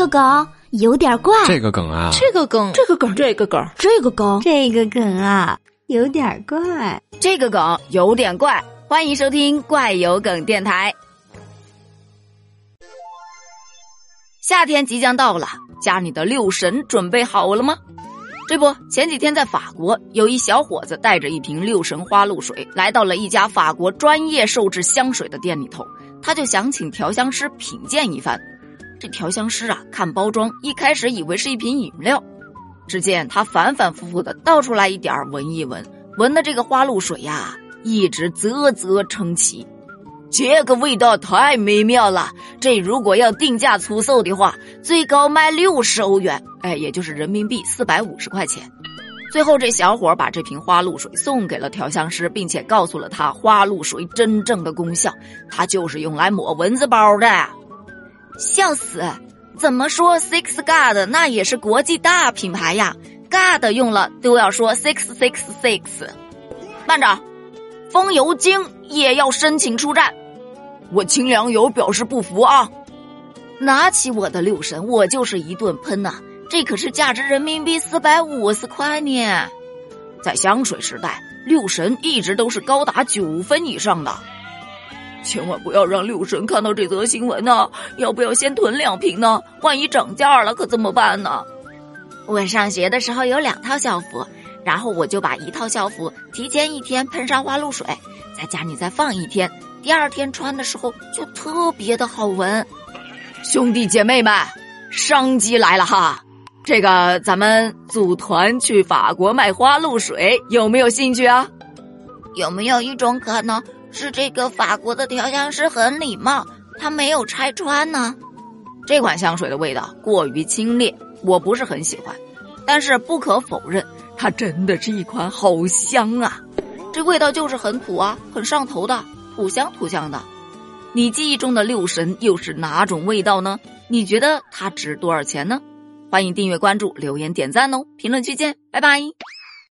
个梗有点怪，这个梗啊，这个梗，这个梗，这个梗，这个梗，这个梗啊，有点怪，这个梗有点怪。欢迎收听怪有梗电台。夏天即将到了，家里的六神准备好了吗？这不，前几天在法国，有一小伙子带着一瓶六神花露水，来到了一家法国专业售制香水的店里头，他就想请调香师品鉴一番。这调香师啊，看包装，一开始以为是一瓶饮料，只见他反反复复的倒出来一点闻一闻，闻的这个花露水呀，一直啧啧称奇。这个味道太美妙了！这如果要定价出售的话，最高卖六十欧元，哎，也就是人民币四百五十块钱。最后，这小伙把这瓶花露水送给了调香师，并且告诉了他花露水真正的功效，它就是用来抹蚊子包的。笑死！怎么说 Six God 那也是国际大品牌呀，God 用了都要说 Six Six Six。慢着，风油精也要申请出战。我清凉油表示不服啊！拿起我的六神，我就是一顿喷呐！这可是价值人民币四百五十块呢。在香水时代，六神一直都是高达九分以上的。千万不要让六神看到这则新闻呢！要不要先囤两瓶呢？万一涨价了可怎么办呢？我上学的时候有两套校服，然后我就把一套校服提前一天喷上花露水，在家里再放一天。第二天穿的时候就特别的好闻，兄弟姐妹们，商机来了哈！这个咱们组团去法国卖花露水，有没有兴趣啊？有没有一种可能是这个法国的调香师很礼貌，他没有拆穿呢？这款香水的味道过于清冽，我不是很喜欢，但是不可否认，它真的是一款好香啊！这味道就是很土啊，很上头的。土香土香的，你记忆中的六神又是哪种味道呢？你觉得它值多少钱呢？欢迎订阅关注、留言点赞哦！评论区见，拜拜。